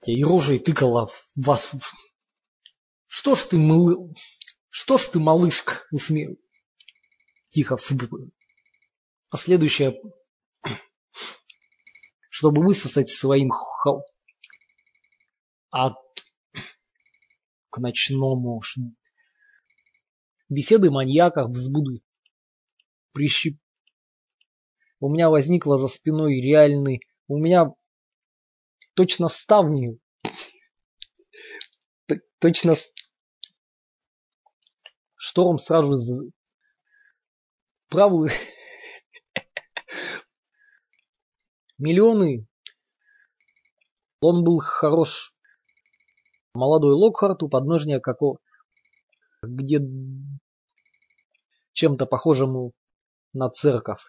Тебя и рожей тыкала в вас. Что ж ты, мыл... Что ж ты, малышка, усме... Тихо вспыхиваю. А следующее, чтобы высосать своим хал... От... К ночному... Беседы маньяков взбуды. Прищип... У меня возникла за спиной реальный... У меня точно ставни. Точно шторм сразу правую миллионы. Он был хорош. Молодой Локхарт у подножия какого где чем-то похожему на церковь.